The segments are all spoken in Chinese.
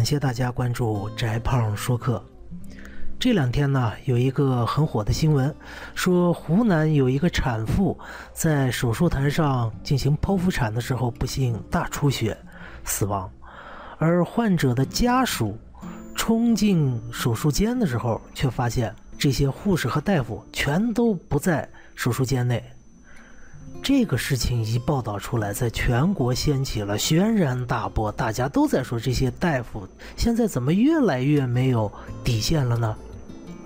感谢大家关注翟胖说课。这两天呢，有一个很火的新闻，说湖南有一个产妇在手术台上进行剖腹产的时候，不幸大出血死亡，而患者的家属冲进手术间的时候，却发现这些护士和大夫全都不在手术间内。这个事情一报道出来，在全国掀起了轩然大波，大家都在说这些大夫现在怎么越来越没有底线了呢？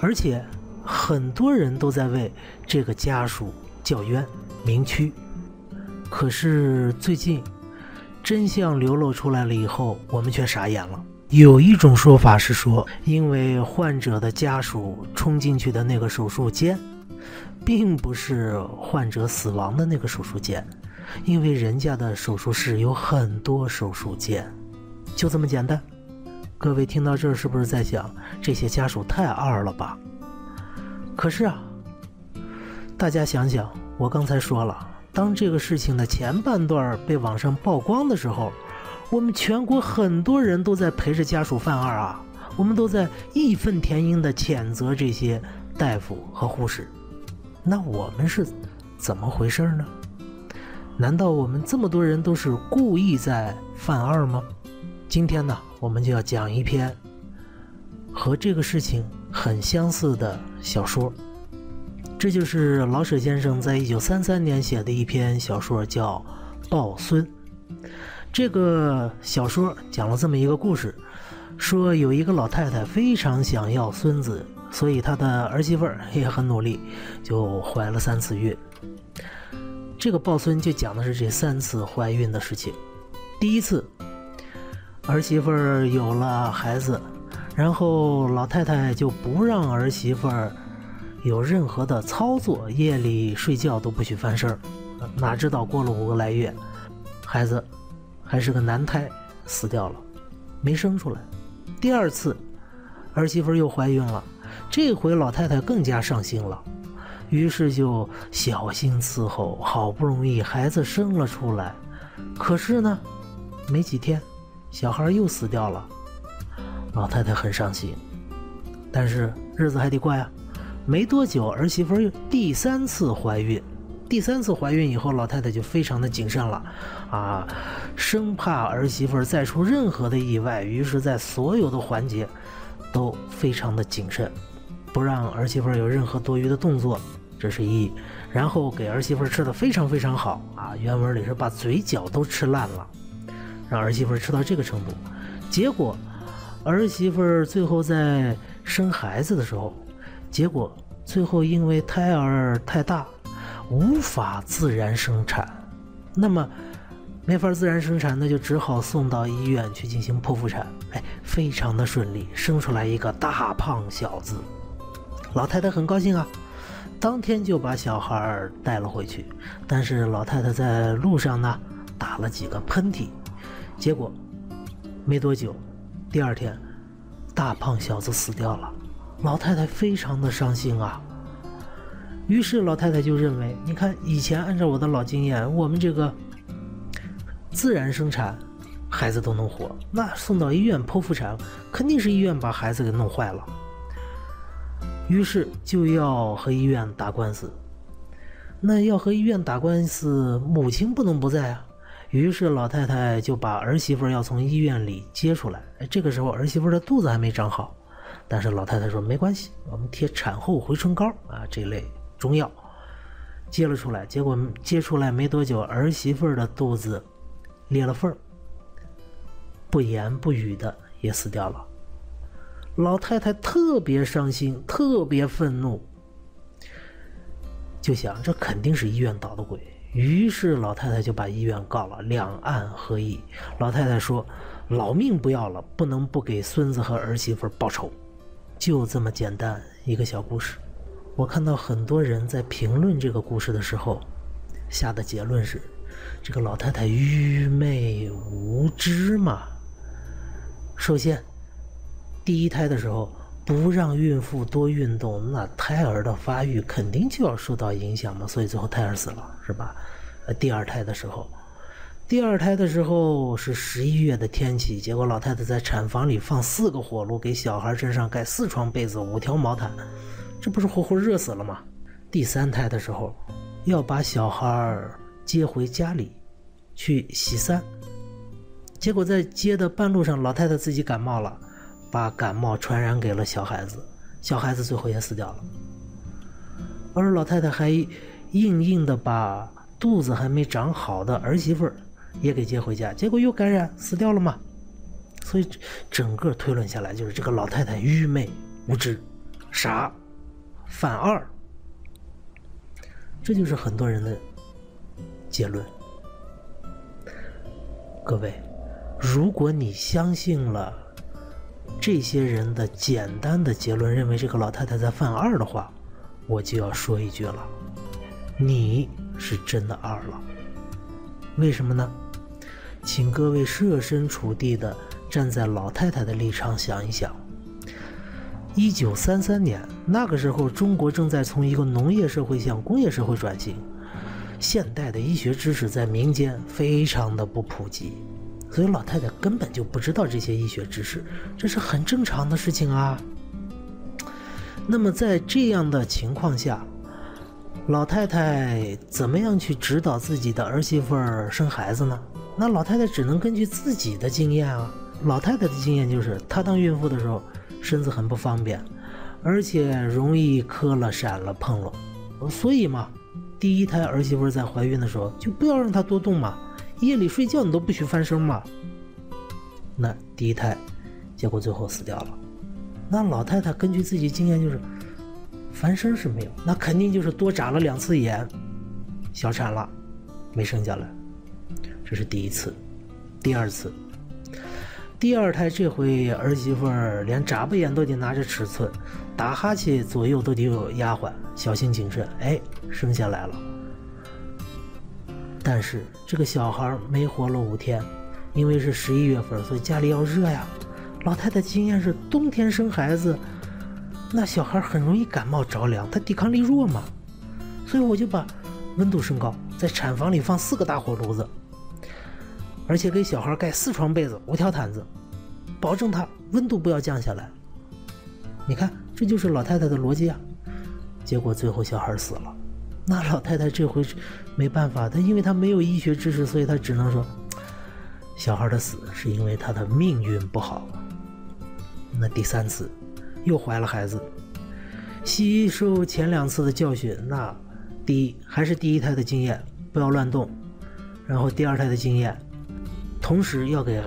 而且，很多人都在为这个家属叫冤、鸣屈。可是最近，真相流露出来了以后，我们却傻眼了。有一种说法是说，因为患者的家属冲进去的那个手术间，并不是患者死亡的那个手术间，因为人家的手术室有很多手术间，就这么简单。各位听到这儿，是不是在想这些家属太二了吧？可是啊，大家想想，我刚才说了，当这个事情的前半段被网上曝光的时候，我们全国很多人都在陪着家属犯二啊，我们都在义愤填膺地谴责这些大夫和护士。那我们是怎么回事呢？难道我们这么多人都是故意在犯二吗？今天呢？我们就要讲一篇和这个事情很相似的小说，这就是老舍先生在一九三三年写的一篇小说，叫《抱孙》。这个小说讲了这么一个故事：说有一个老太太非常想要孙子，所以他的儿媳妇儿也很努力，就怀了三次孕。这个抱孙就讲的是这三次怀孕的事情。第一次。儿媳妇儿有了孩子，然后老太太就不让儿媳妇儿有任何的操作，夜里睡觉都不许翻身儿。哪知道过了五个来月，孩子还是个男胎，死掉了，没生出来。第二次，儿媳妇儿又怀孕了，这回老太太更加上心了，于是就小心伺候，好不容易孩子生了出来，可是呢，没几天。小孩又死掉了，老太太很伤心，但是日子还得过呀。没多久，儿媳妇又第三次怀孕，第三次怀孕以后，老太太就非常的谨慎了，啊，生怕儿媳妇再出任何的意外，于是，在所有的环节都非常的谨慎，不让儿媳妇有任何多余的动作，这是一。然后给儿媳妇吃的非常非常好，啊，原文里是把嘴角都吃烂了。让儿媳妇吃到这个程度，结果儿媳妇最后在生孩子的时候，结果最后因为胎儿太大，无法自然生产，那么没法自然生产，那就只好送到医院去进行剖腹产。哎，非常的顺利，生出来一个大胖小子，老太太很高兴啊，当天就把小孩带了回去。但是老太太在路上呢，打了几个喷嚏。结果，没多久，第二天，大胖小子死掉了，老太太非常的伤心啊。于是老太太就认为，你看以前按照我的老经验，我们这个自然生产，孩子都能活，那送到医院剖腹产，肯定是医院把孩子给弄坏了。于是就要和医院打官司。那要和医院打官司，母亲不能不在啊。于是老太太就把儿媳妇要从医院里接出来。这个时候儿媳妇的肚子还没长好，但是老太太说没关系，我们贴产后回春膏啊这类中药接了出来。结果接出来没多久，儿媳妇的肚子裂了缝儿，不言不语的也死掉了。老太太特别伤心，特别愤怒，就想这肯定是医院捣的鬼。于是老太太就把医院告了，两岸合议。老太太说：“老命不要了，不能不给孙子和儿媳妇报仇。”就这么简单一个小故事。我看到很多人在评论这个故事的时候，下的结论是：这个老太太愚昧无知嘛。首先，第一胎的时候。不让孕妇多运动，那胎儿的发育肯定就要受到影响嘛，所以最后胎儿死了，是吧？呃，第二胎的时候，第二胎的时候是十一月的天气，结果老太太在产房里放四个火炉，给小孩身上盖四床被子、五条毛毯，这不是活活热死了吗？第三胎的时候，要把小孩接回家里去洗三，结果在接的半路上，老太太自己感冒了，把感冒传染给了小孩子，小孩子最后也死掉了，而老太太还硬硬的把肚子还没长好的儿媳妇儿。也给接回家，结果又感染死掉了嘛？所以整个推论下来，就是这个老太太愚昧无知、傻、反二，这就是很多人的结论。各位，如果你相信了这些人的简单的结论，认为这个老太太在犯二的话，我就要说一句了：你是真的二了。为什么呢？请各位设身处地的站在老太太的立场想一想。一九三三年那个时候，中国正在从一个农业社会向工业社会转型，现代的医学知识在民间非常的不普及，所以老太太根本就不知道这些医学知识，这是很正常的事情啊。那么在这样的情况下，老太太怎么样去指导自己的儿媳妇儿生孩子呢？那老太太只能根据自己的经验啊。老太太的经验就是，她当孕妇的时候身子很不方便，而且容易磕了、闪了、碰了，所以嘛，第一胎儿媳妇在怀孕的时候就不要让她多动嘛，夜里睡觉你都不许翻身嘛。那第一胎，结果最后死掉了。那老太太根据自己经验就是，翻身是没有，那肯定就是多眨了两次眼，小产了，没生下来。这是第一次，第二次，第二胎这回儿媳妇儿连眨巴眼都得拿着尺寸，打哈欠左右都得有丫鬟，小心谨慎。哎，生下来了。但是这个小孩没活了五天，因为是十一月份，所以家里要热呀。老太太经验是冬天生孩子，那小孩很容易感冒着凉，他抵抗力弱嘛，所以我就把温度升高，在产房里放四个大火炉子。而且给小孩盖四床被子、五条毯子，保证他温度不要降下来。你看，这就是老太太的逻辑啊。结果最后小孩死了，那老太太这回没办法，她因为她没有医学知识，所以她只能说，小孩的死是因为她的命运不好。那第三次又怀了孩子，吸收前两次的教训，那第一还是第一胎的经验，不要乱动，然后第二胎的经验。同时要给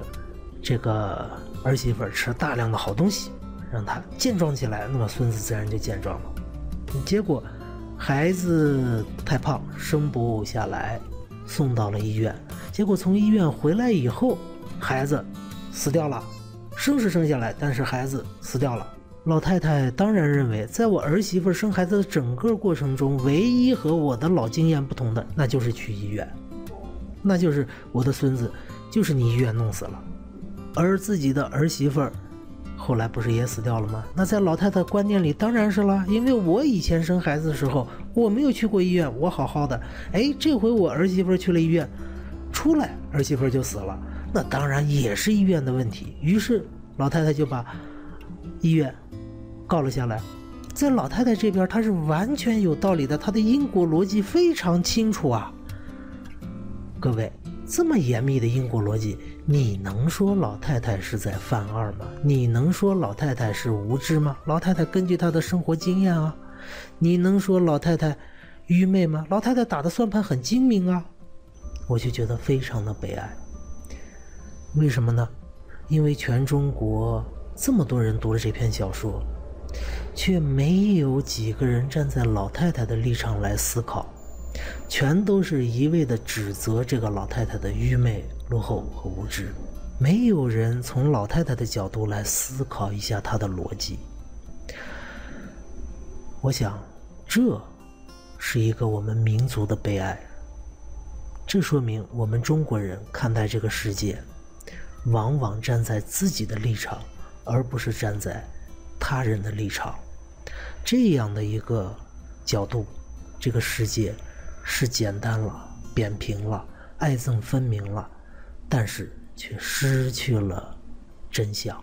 这个儿媳妇吃大量的好东西，让她健壮起来，那么孙子自然就健壮了。结果孩子太胖，生不下来，送到了医院。结果从医院回来以后，孩子死掉了，生是生下来，但是孩子死掉了。老太太当然认为，在我儿媳妇生孩子的整个过程中，唯一和我的老经验不同的，那就是去医院，那就是我的孙子。就是你医院弄死了，而自己的儿媳妇儿后来不是也死掉了吗？那在老太太观念里当然是了，因为我以前生孩子的时候我没有去过医院，我好好的，哎，这回我儿媳妇去了医院，出来儿媳妇就死了，那当然也是医院的问题。于是老太太就把医院告了下来，在老太太这边她是完全有道理的，她的因果逻辑非常清楚啊，各位。这么严密的因果逻辑，你能说老太太是在犯二吗？你能说老太太是无知吗？老太太根据她的生活经验啊，你能说老太太愚昧吗？老太太打的算盘很精明啊，我就觉得非常的悲哀。为什么呢？因为全中国这么多人读了这篇小说，却没有几个人站在老太太的立场来思考。全都是一味的指责这个老太太的愚昧、落后和无知，没有人从老太太的角度来思考一下她的逻辑。我想，这是一个我们民族的悲哀。这说明我们中国人看待这个世界，往往站在自己的立场，而不是站在他人的立场。这样的一个角度，这个世界。是简单了，扁平了，爱憎分明了，但是却失去了真相。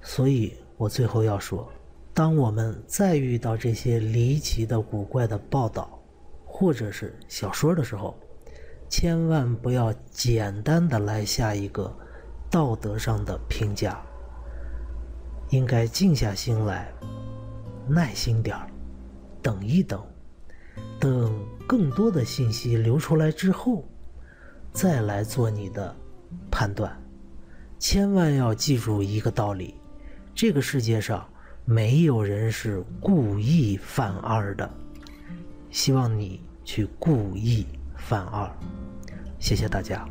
所以我最后要说，当我们再遇到这些离奇的、古怪的报道，或者是小说的时候，千万不要简单的来下一个道德上的评价，应该静下心来，耐心点儿，等一等，等更多的信息流出来之后，再来做你的判断。千万要记住一个道理：这个世界上没有人是故意犯二的。希望你去故意犯二。谢谢大家。